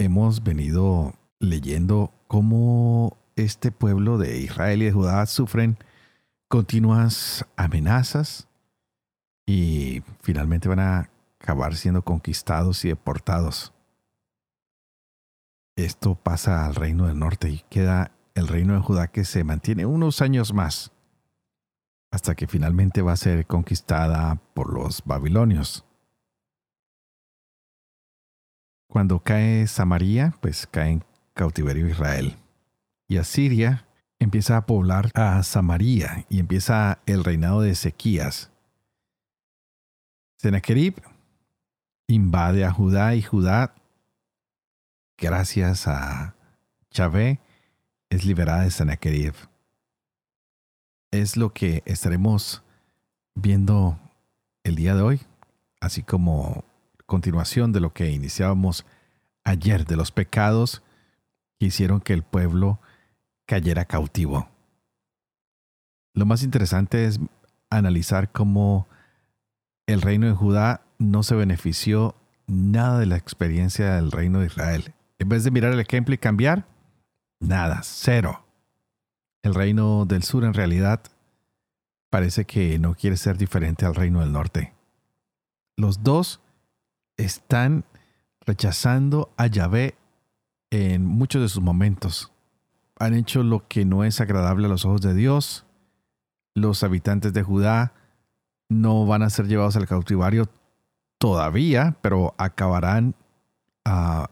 hemos venido leyendo cómo este pueblo de Israel y de Judá sufren continuas amenazas y finalmente van a acabar siendo conquistados y deportados. Esto pasa al reino del norte y queda el reino de Judá que se mantiene unos años más hasta que finalmente va a ser conquistada por los babilonios. Cuando cae Samaria, pues cae en cautiverio Israel. Y Asiria empieza a poblar a Samaria y empieza el reinado de Ezequías. Sennacherib invade a Judá y Judá, gracias a Chávez, es liberada de Sennacherib. Es lo que estaremos viendo el día de hoy, así como continuación de lo que iniciábamos ayer, de los pecados que hicieron que el pueblo cayera cautivo. Lo más interesante es analizar cómo el reino de Judá no se benefició nada de la experiencia del reino de Israel. En vez de mirar el ejemplo y cambiar, nada, cero. El reino del sur en realidad parece que no quiere ser diferente al reino del norte. Los dos están rechazando a Yahvé en muchos de sus momentos. Han hecho lo que no es agradable a los ojos de Dios. Los habitantes de Judá no van a ser llevados al cautivario todavía, pero acabarán ah,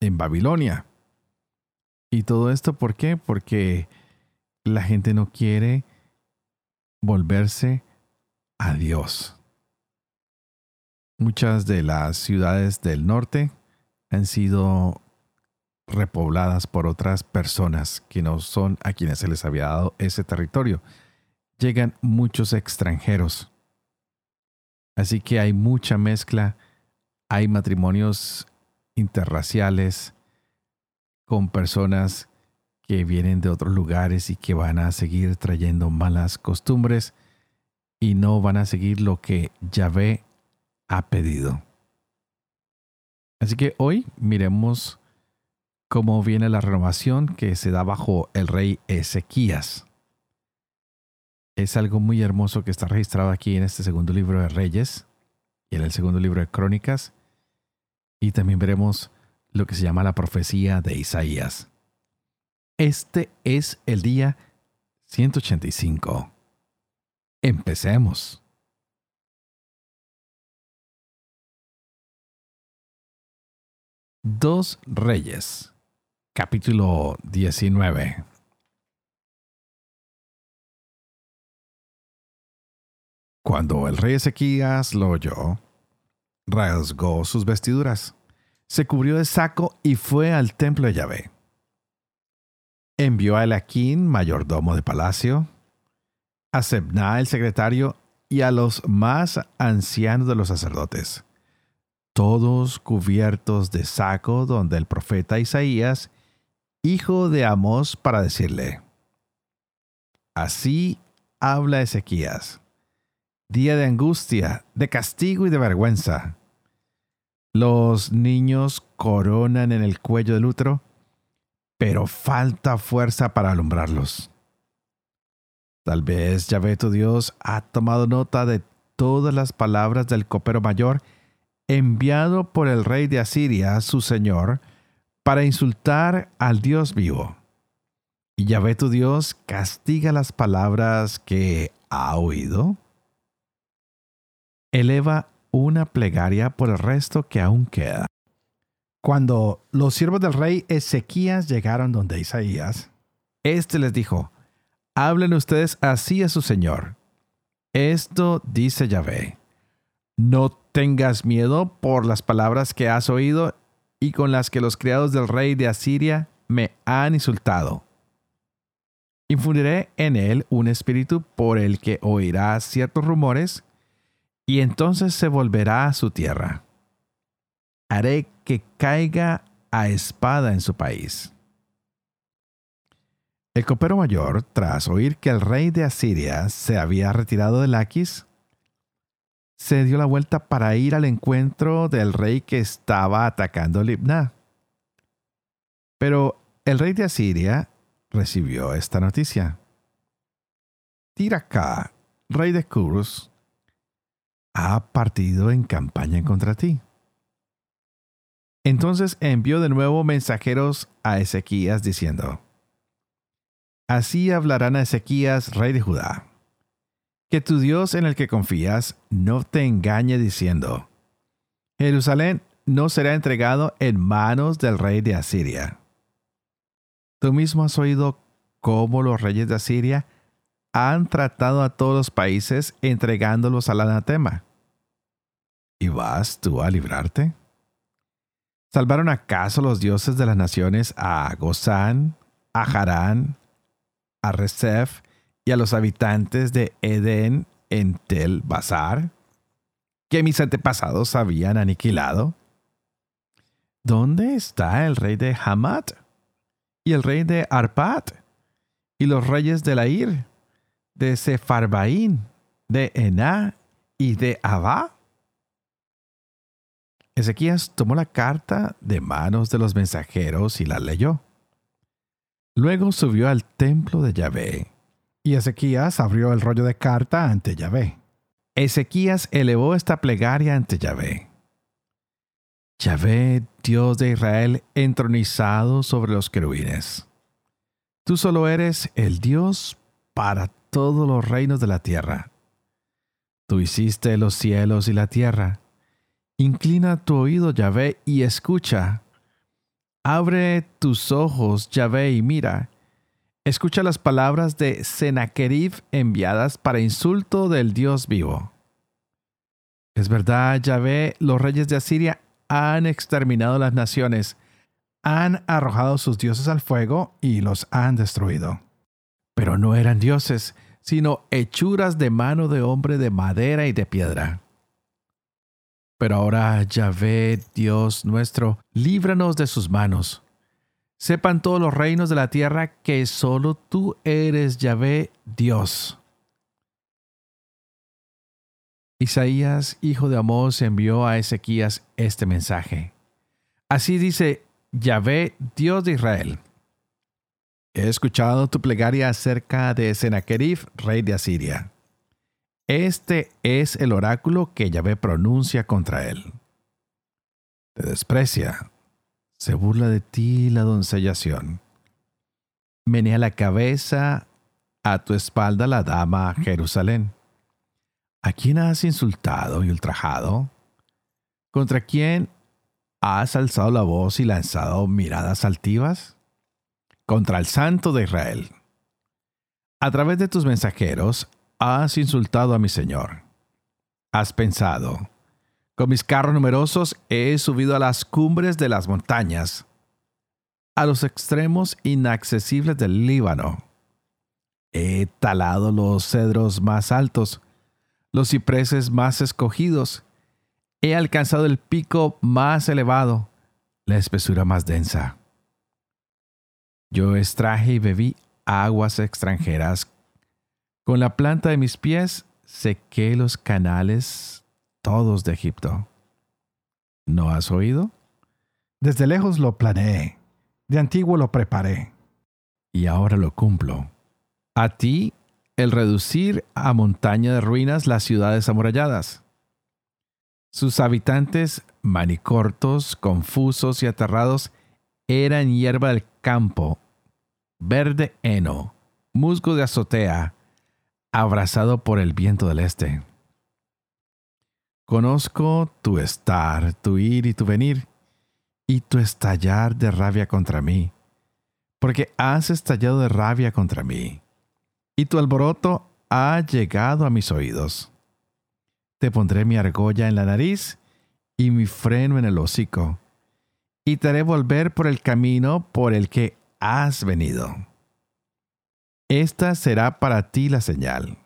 en Babilonia. ¿Y todo esto por qué? Porque la gente no quiere volverse a Dios. Muchas de las ciudades del norte han sido repobladas por otras personas que no son a quienes se les había dado ese territorio. Llegan muchos extranjeros. Así que hay mucha mezcla, hay matrimonios interraciales con personas que vienen de otros lugares y que van a seguir trayendo malas costumbres y no van a seguir lo que Yahvé ha pedido. Así que hoy miremos cómo viene la renovación que se da bajo el rey Ezequías. Es algo muy hermoso que está registrado aquí en este segundo libro de Reyes y en el segundo libro de Crónicas. Y también veremos lo que se llama la profecía de Isaías. Este es el día 185. Empecemos. Dos Reyes, capítulo 19. Cuando el rey Ezequías lo oyó, rasgó sus vestiduras, se cubrió de saco y fue al templo de Yahvé. Envió a Elaquín, mayordomo de palacio, a Sebna, el secretario, y a los más ancianos de los sacerdotes todos cubiertos de saco, donde el profeta Isaías, hijo de Amós, para decirle, Así habla Ezequías, día de angustia, de castigo y de vergüenza. Los niños coronan en el cuello del útero, pero falta fuerza para alumbrarlos. Tal vez Yahvé tu Dios ha tomado nota de todas las palabras del copero mayor enviado por el rey de Asiria, su señor, para insultar al Dios vivo. Y Yahvé tu Dios castiga las palabras que ha oído. Eleva una plegaria por el resto que aún queda. Cuando los siervos del rey Ezequías llegaron donde Isaías, éste les dijo, Hablen ustedes así a su señor. Esto dice Yahvé. No tengas miedo por las palabras que has oído y con las que los criados del rey de Asiria me han insultado. Infundiré en él un espíritu por el que oirá ciertos rumores, y entonces se volverá a su tierra. Haré que caiga a espada en su país. El copero mayor, tras oír que el rey de Asiria se había retirado de Laquis, se dio la vuelta para ir al encuentro del rey que estaba atacando Libna. Pero el rey de Asiria recibió esta noticia. Tiracá, rey de Curus, ha partido en campaña contra ti. Entonces envió de nuevo mensajeros a Ezequías diciendo, Así hablarán a Ezequías, rey de Judá, que tu Dios en el que confías no te engañe diciendo, Jerusalén no será entregado en manos del rey de Asiria. Tú mismo has oído cómo los reyes de Asiria han tratado a todos los países entregándolos al anatema. ¿Y vas tú a librarte? ¿Salvaron acaso los dioses de las naciones a Gozán, a Harán, a Resef y a los habitantes de Edén en Tel Bazar, que mis antepasados habían aniquilado? ¿Dónde está el rey de Hamat y el rey de Arpat y los reyes de Lair, de Sefarbaín, de Ená y de Abá? Ezequías tomó la carta de manos de los mensajeros y la leyó. Luego subió al templo de Yahvé. Y Ezequías abrió el rollo de carta ante Yahvé. Ezequías elevó esta plegaria ante Yahvé. Yahvé, Dios de Israel, entronizado sobre los querubines. Tú solo eres el Dios para todos los reinos de la tierra. Tú hiciste los cielos y la tierra Inclina tu oído, Yahvé, y escucha. Abre tus ojos, Yahvé, y mira. Escucha las palabras de Sennacherib enviadas para insulto del Dios vivo. Es verdad, Yahvé, los reyes de Asiria han exterminado las naciones, han arrojado sus dioses al fuego y los han destruido. Pero no eran dioses, sino hechuras de mano de hombre de madera y de piedra. Pero ahora, Yahvé, Dios nuestro, líbranos de sus manos. Sepan todos los reinos de la tierra que solo tú eres Yahvé, Dios. Isaías, hijo de Amós, envió a Ezequías este mensaje. Así dice Yahvé, Dios de Israel. He escuchado tu plegaria acerca de Sennacherib, rey de Asiria. Este es el oráculo que Yahvé pronuncia contra él. Te desprecia, se burla de ti la doncella Menea la cabeza a tu espalda la dama Jerusalén. ¿A quién has insultado y ultrajado? ¿Contra quién has alzado la voz y lanzado miradas altivas? Contra el Santo de Israel. A través de tus mensajeros Has insultado a mi Señor. Has pensado, con mis carros numerosos he subido a las cumbres de las montañas, a los extremos inaccesibles del Líbano. He talado los cedros más altos, los cipreses más escogidos. He alcanzado el pico más elevado, la espesura más densa. Yo extraje y bebí aguas extranjeras con la planta de mis pies sequé los canales todos de Egipto. ¿No has oído? Desde lejos lo planeé, de antiguo lo preparé. Y ahora lo cumplo. A ti el reducir a montaña de ruinas las ciudades amuralladas. Sus habitantes, manicortos, confusos y aterrados, eran hierba del campo, verde heno, musgo de azotea, abrazado por el viento del este. Conozco tu estar, tu ir y tu venir, y tu estallar de rabia contra mí, porque has estallado de rabia contra mí, y tu alboroto ha llegado a mis oídos. Te pondré mi argolla en la nariz y mi freno en el hocico, y te haré volver por el camino por el que has venido. Esta será para ti la señal.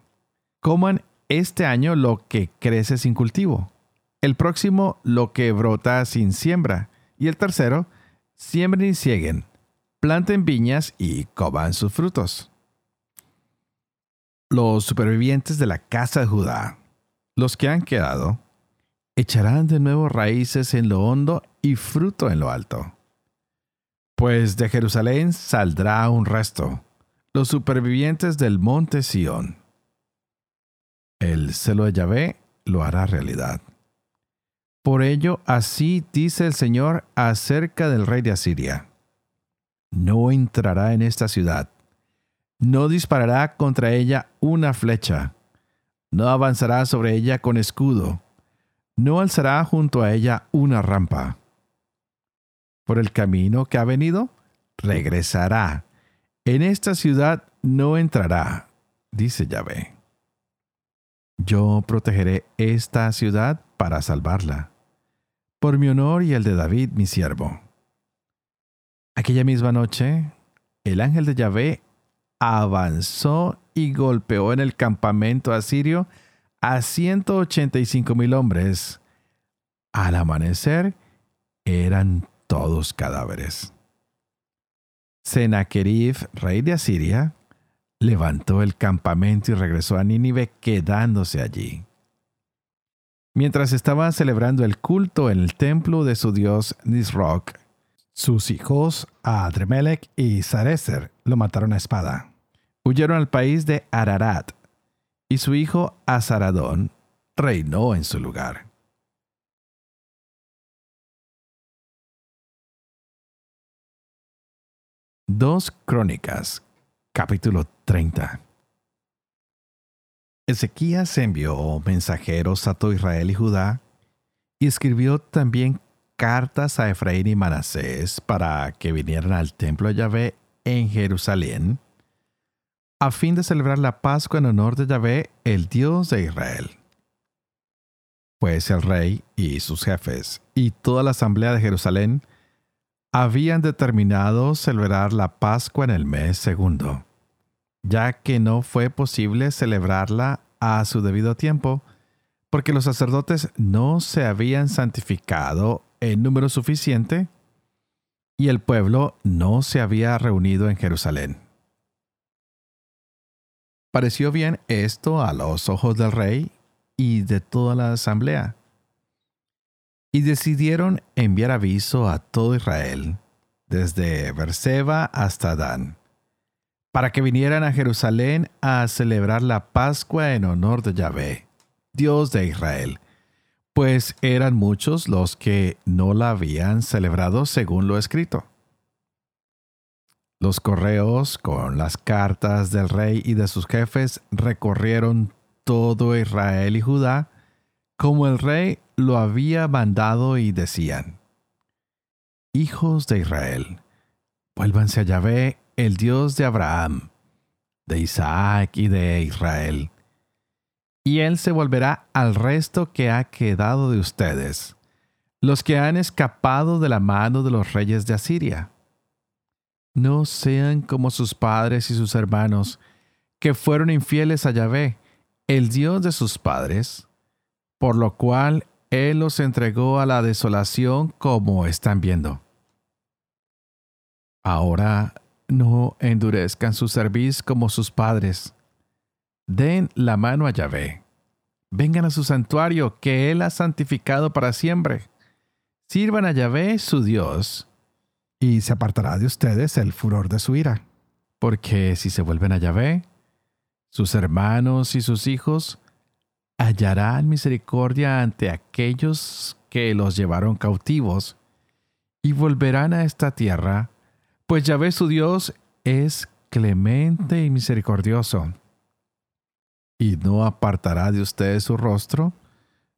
Coman este año lo que crece sin cultivo, el próximo lo que brota sin siembra, y el tercero, siembren y cieguen, planten viñas y coman sus frutos. Los supervivientes de la casa de Judá, los que han quedado, echarán de nuevo raíces en lo hondo y fruto en lo alto. Pues de Jerusalén saldrá un resto, los supervivientes del monte Sión. El celo de Yahvé lo hará realidad. Por ello, así dice el Señor acerca del rey de Asiria. No entrará en esta ciudad, no disparará contra ella una flecha, no avanzará sobre ella con escudo, no alzará junto a ella una rampa. Por el camino que ha venido, regresará. En esta ciudad no entrará, dice Yahvé. Yo protegeré esta ciudad para salvarla, por mi honor y el de David, mi siervo. Aquella misma noche, el ángel de Yahvé avanzó y golpeó en el campamento asirio a 185 mil hombres. Al amanecer eran todos cadáveres. Sennacherib, rey de Asiria, levantó el campamento y regresó a Nínive quedándose allí. Mientras estaban celebrando el culto en el templo de su dios Nisroch, sus hijos Adremelech y Sarecer lo mataron a espada. Huyeron al país de Ararat, y su hijo Azaradón reinó en su lugar. Dos Crónicas, capítulo 30. Ezequías envió mensajeros a todo Israel y Judá y escribió también cartas a Efraín y Manasés para que vinieran al templo de Yahvé en Jerusalén a fin de celebrar la Pascua en honor de Yahvé, el Dios de Israel. Pues el rey y sus jefes y toda la asamblea de Jerusalén habían determinado celebrar la Pascua en el mes segundo, ya que no fue posible celebrarla a su debido tiempo, porque los sacerdotes no se habían santificado en número suficiente y el pueblo no se había reunido en Jerusalén. Pareció bien esto a los ojos del rey y de toda la asamblea. Y decidieron enviar aviso a todo Israel, desde Berseba hasta Dan, para que vinieran a Jerusalén a celebrar la Pascua en honor de Yahvé, Dios de Israel, pues eran muchos los que no la habían celebrado según lo escrito. Los correos con las cartas del rey y de sus jefes recorrieron todo Israel y Judá, como el rey lo había mandado y decían, Hijos de Israel, vuélvanse a Yahvé, el Dios de Abraham, de Isaac y de Israel, y él se volverá al resto que ha quedado de ustedes, los que han escapado de la mano de los reyes de Asiria no sean como sus padres y sus hermanos, que fueron infieles a Yahvé, el Dios de sus padres, por lo cual Él los entregó a la desolación como están viendo. Ahora no endurezcan su cerviz como sus padres. Den la mano a Yahvé. Vengan a su santuario que Él ha santificado para siempre. Sirvan a Yahvé su Dios y se apartará de ustedes el furor de su ira. Porque si se vuelven a Yahvé, sus hermanos y sus hijos hallarán misericordia ante aquellos que los llevaron cautivos y volverán a esta tierra, pues Yahvé su Dios es clemente y misericordioso, y no apartará de ustedes su rostro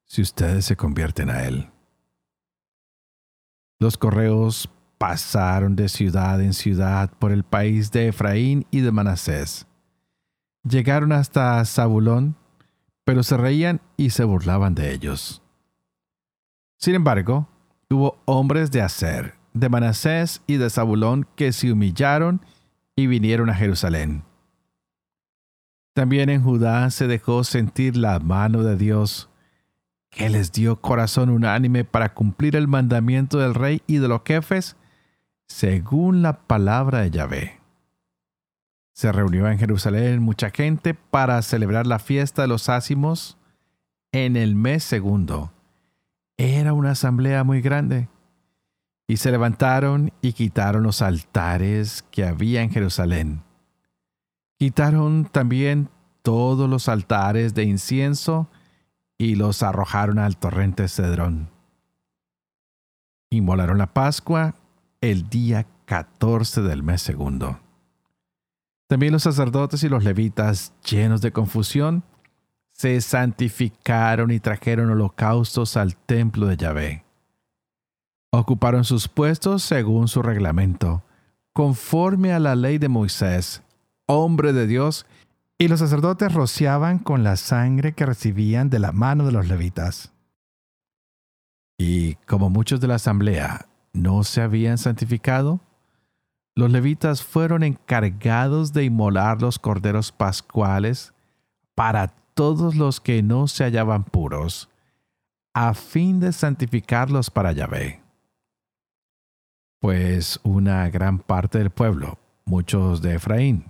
si ustedes se convierten a él. Los correos pasaron de ciudad en ciudad por el país de Efraín y de Manasés. Llegaron hasta Zabulón, pero se reían y se burlaban de ellos. Sin embargo, hubo hombres de Aser, de Manasés y de Zabulón que se humillaron y vinieron a Jerusalén. También en Judá se dejó sentir la mano de Dios, que les dio corazón unánime para cumplir el mandamiento del rey y de los jefes, según la palabra de Yahvé. Se reunió en Jerusalén mucha gente para celebrar la fiesta de los ácimos en el mes segundo. Era una asamblea muy grande. Y se levantaron y quitaron los altares que había en Jerusalén. Quitaron también todos los altares de incienso y los arrojaron al torrente Cedrón. Inmolaron la Pascua el día 14 del mes segundo. También los sacerdotes y los levitas, llenos de confusión, se santificaron y trajeron holocaustos al templo de Yahvé. Ocuparon sus puestos según su reglamento, conforme a la ley de Moisés, hombre de Dios, y los sacerdotes rociaban con la sangre que recibían de la mano de los levitas. Y como muchos de la asamblea no se habían santificado, los levitas fueron encargados de inmolar los corderos pascuales para todos los que no se hallaban puros, a fin de santificarlos para Yahvé. Pues una gran parte del pueblo, muchos de Efraín,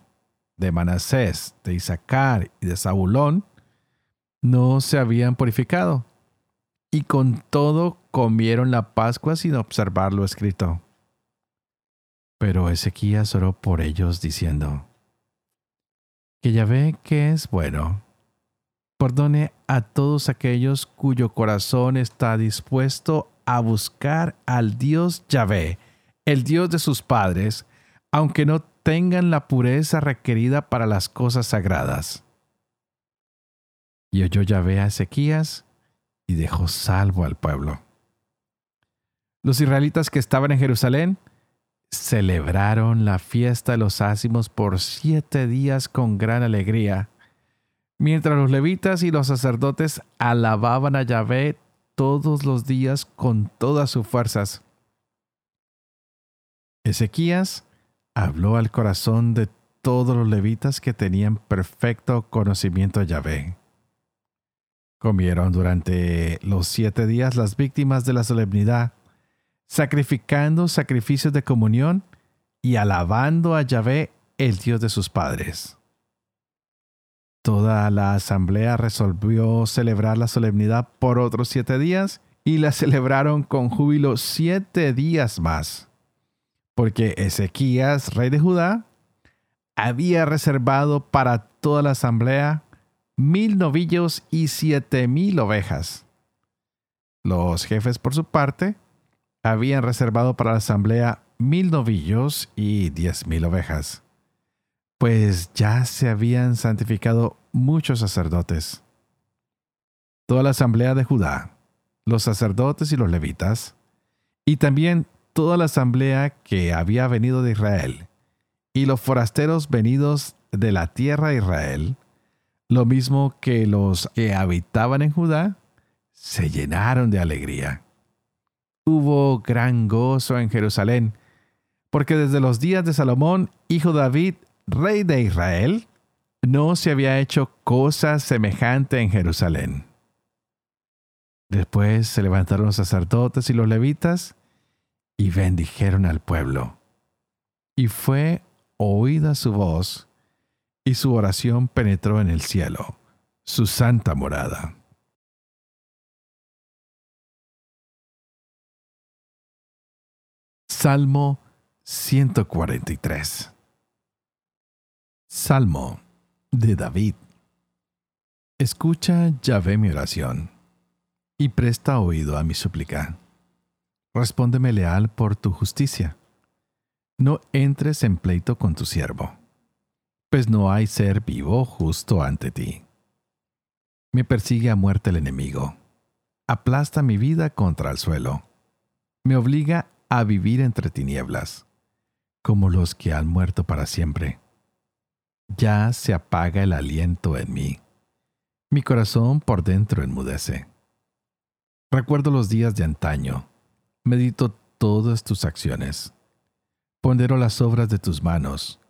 de Manasés, de Isaacar y de Zabulón, no se habían purificado, y con todo comieron la Pascua sin observar lo escrito. Pero Ezequías oró por ellos diciendo, Que Yahvé que es bueno, Perdone a todos aquellos cuyo corazón está dispuesto a buscar al Dios Yahvé, el Dios de sus padres, aunque no tengan la pureza requerida para las cosas sagradas. Y oyó Yahvé a Ezequías y dejó salvo al pueblo. Los israelitas que estaban en Jerusalén celebraron la fiesta de los ácimos por siete días con gran alegría mientras los levitas y los sacerdotes alababan a Yahvé todos los días con todas sus fuerzas. Ezequías habló al corazón de todos los levitas que tenían perfecto conocimiento de Yahvé. Comieron durante los siete días las víctimas de la solemnidad, sacrificando sacrificios de comunión y alabando a Yahvé, el Dios de sus padres. Toda la asamblea resolvió celebrar la solemnidad por otros siete días y la celebraron con júbilo siete días más, porque Ezequías, rey de Judá, había reservado para toda la asamblea mil novillos y siete mil ovejas. Los jefes, por su parte, habían reservado para la asamblea mil novillos y diez mil ovejas pues ya se habían santificado muchos sacerdotes. Toda la asamblea de Judá, los sacerdotes y los levitas, y también toda la asamblea que había venido de Israel, y los forasteros venidos de la tierra de Israel, lo mismo que los que habitaban en Judá, se llenaron de alegría. Hubo gran gozo en Jerusalén, porque desde los días de Salomón, hijo David, rey de Israel, no se había hecho cosa semejante en Jerusalén. Después se levantaron los sacerdotes y los levitas y bendijeron al pueblo. Y fue oída su voz, y su oración penetró en el cielo, su santa morada. Salmo 143 Salmo de David. Escucha, Yahvé, mi oración, y presta oído a mi súplica. Respóndeme leal por tu justicia. No entres en pleito con tu siervo, pues no hay ser vivo justo ante ti. Me persigue a muerte el enemigo, aplasta mi vida contra el suelo, me obliga a vivir entre tinieblas, como los que han muerto para siempre ya se apaga el aliento en mí. Mi corazón por dentro enmudece. Recuerdo los días de antaño. Medito todas tus acciones. Pondero las obras de tus manos.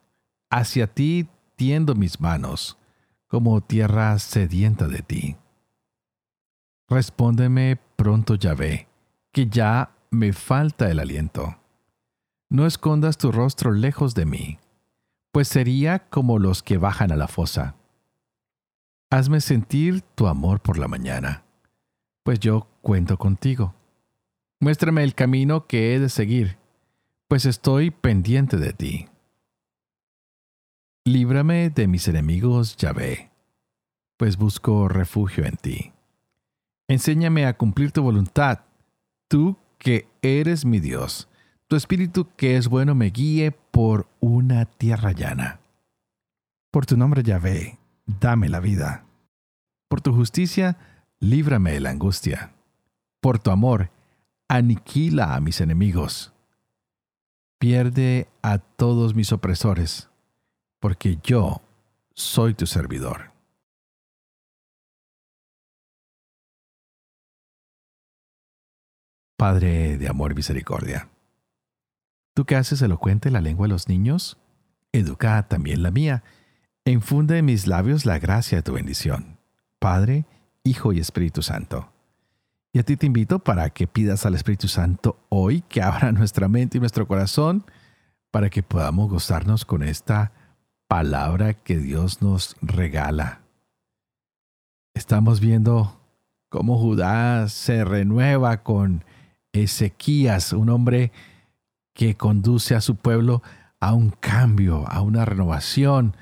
Hacia ti tiendo mis manos, como tierra sedienta de ti. Respóndeme pronto, Yahvé, que ya me falta el aliento. No escondas tu rostro lejos de mí, pues sería como los que bajan a la fosa. Hazme sentir tu amor por la mañana, pues yo cuento contigo. Muéstrame el camino que he de seguir, pues estoy pendiente de ti. Líbrame de mis enemigos, Yahvé, pues busco refugio en ti. Enséñame a cumplir tu voluntad, tú que eres mi Dios. Tu espíritu que es bueno me guíe por una tierra llana. Por tu nombre, Yahvé, dame la vida. Por tu justicia, líbrame de la angustia. Por tu amor, aniquila a mis enemigos. Pierde a todos mis opresores, porque yo soy tu servidor. Padre de amor y misericordia, tú que haces elocuente la lengua de los niños, educa también la mía, e infunde en mis labios la gracia de tu bendición. Padre, Hijo y Espíritu Santo. Y a ti te invito para que pidas al Espíritu Santo hoy que abra nuestra mente y nuestro corazón para que podamos gozarnos con esta palabra que Dios nos regala. Estamos viendo cómo Judá se renueva con Ezequías, un hombre que conduce a su pueblo a un cambio, a una renovación,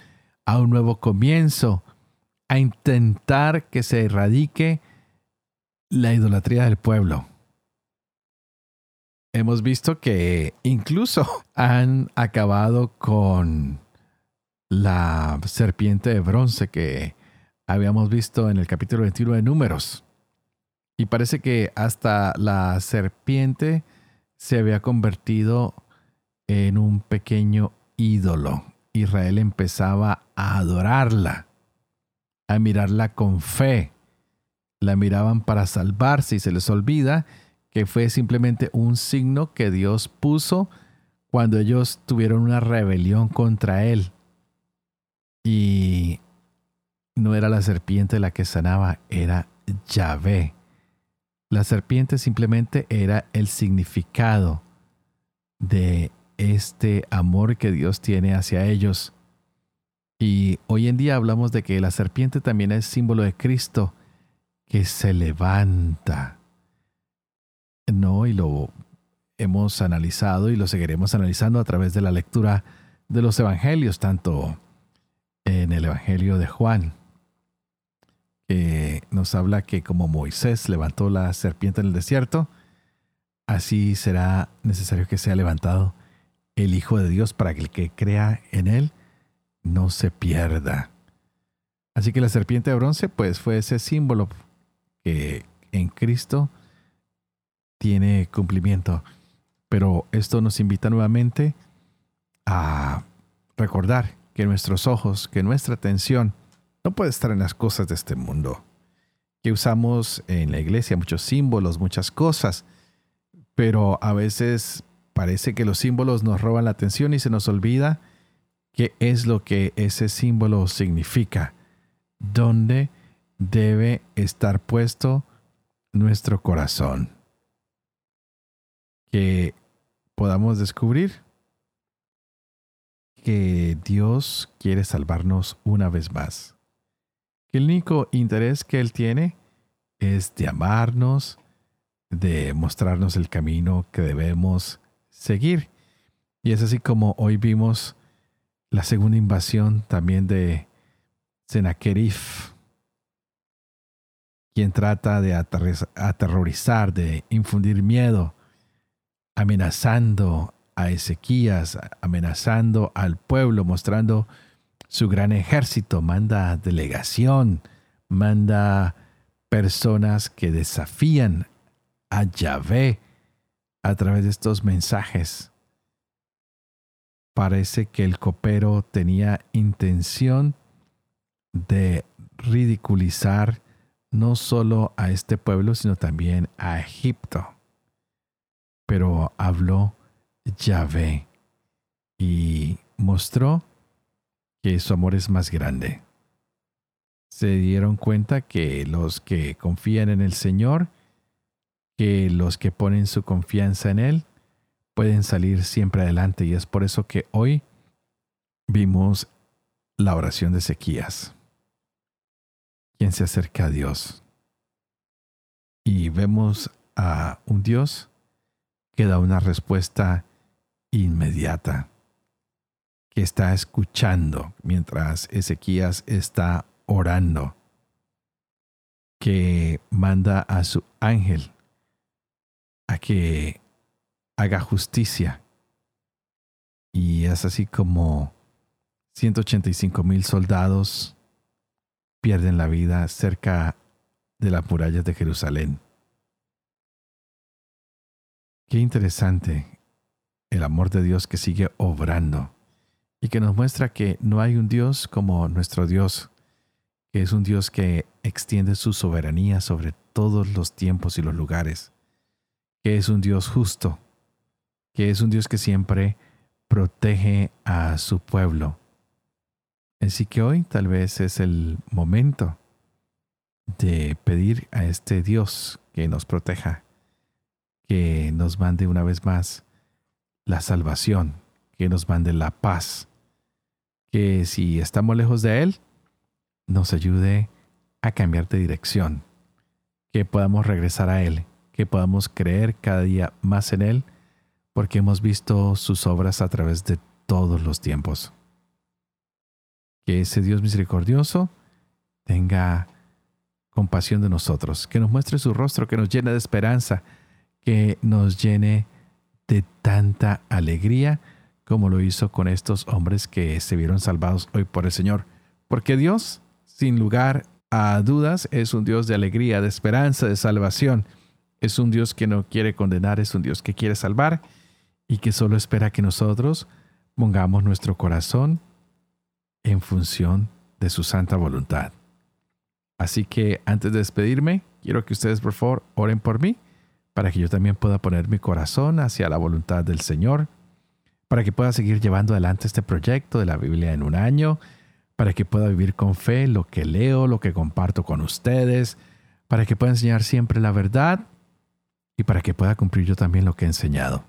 a un nuevo comienzo, a intentar que se erradique la idolatría del pueblo. Hemos visto que incluso han acabado con la serpiente de bronce que habíamos visto en el capítulo 21 de Números. Y parece que hasta la serpiente se había convertido en un pequeño ídolo. Israel empezaba a adorarla, a mirarla con fe la miraban para salvarse y se les olvida que fue simplemente un signo que Dios puso cuando ellos tuvieron una rebelión contra Él. Y no era la serpiente la que sanaba, era Yahvé. La serpiente simplemente era el significado de este amor que Dios tiene hacia ellos. Y hoy en día hablamos de que la serpiente también es símbolo de Cristo que se levanta. No, y lo hemos analizado y lo seguiremos analizando a través de la lectura de los evangelios, tanto en el evangelio de Juan, que nos habla que como Moisés levantó la serpiente en el desierto, así será necesario que sea levantado el Hijo de Dios para que el que crea en él no se pierda. Así que la serpiente de bronce pues fue ese símbolo que en Cristo tiene cumplimiento. Pero esto nos invita nuevamente a recordar que nuestros ojos, que nuestra atención no puede estar en las cosas de este mundo. Que usamos en la iglesia muchos símbolos, muchas cosas, pero a veces parece que los símbolos nos roban la atención y se nos olvida qué es lo que ese símbolo significa, dónde debe estar puesto nuestro corazón. Que podamos descubrir que Dios quiere salvarnos una vez más. Que el único interés que Él tiene es de amarnos, de mostrarnos el camino que debemos seguir. Y es así como hoy vimos la segunda invasión también de Sennacherib quien trata de aterrorizar, de infundir miedo, amenazando a Ezequías, amenazando al pueblo, mostrando su gran ejército, manda delegación, manda personas que desafían a Yahvé a través de estos mensajes. Parece que el copero tenía intención de ridiculizar no solo a este pueblo, sino también a Egipto. pero habló Yahvé y mostró que su amor es más grande. Se dieron cuenta que los que confían en el Señor, que los que ponen su confianza en Él, pueden salir siempre adelante y es por eso que hoy vimos la oración de Ezequías, quien se acerca a Dios. Y vemos a un Dios que da una respuesta inmediata, que está escuchando mientras Ezequías está orando, que manda a su ángel a que haga justicia. Y es así como 185 mil soldados pierden la vida cerca de las murallas de Jerusalén. Qué interesante el amor de Dios que sigue obrando y que nos muestra que no hay un Dios como nuestro Dios, que es un Dios que extiende su soberanía sobre todos los tiempos y los lugares, que es un Dios justo, que es un Dios que siempre protege a su pueblo. Así que hoy tal vez es el momento de pedir a este Dios que nos proteja, que nos mande una vez más la salvación, que nos mande la paz, que si estamos lejos de Él, nos ayude a cambiar de dirección, que podamos regresar a Él, que podamos creer cada día más en Él porque hemos visto sus obras a través de todos los tiempos. Que ese Dios misericordioso tenga compasión de nosotros, que nos muestre su rostro, que nos llene de esperanza, que nos llene de tanta alegría como lo hizo con estos hombres que se vieron salvados hoy por el Señor. Porque Dios, sin lugar a dudas, es un Dios de alegría, de esperanza, de salvación. Es un Dios que no quiere condenar, es un Dios que quiere salvar y que solo espera que nosotros pongamos nuestro corazón en función de su santa voluntad. Así que antes de despedirme, quiero que ustedes por favor oren por mí, para que yo también pueda poner mi corazón hacia la voluntad del Señor, para que pueda seguir llevando adelante este proyecto de la Biblia en un año, para que pueda vivir con fe lo que leo, lo que comparto con ustedes, para que pueda enseñar siempre la verdad y para que pueda cumplir yo también lo que he enseñado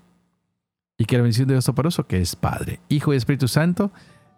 y que la bendición de Dios Toporoso, que es Padre, Hijo y Espíritu Santo,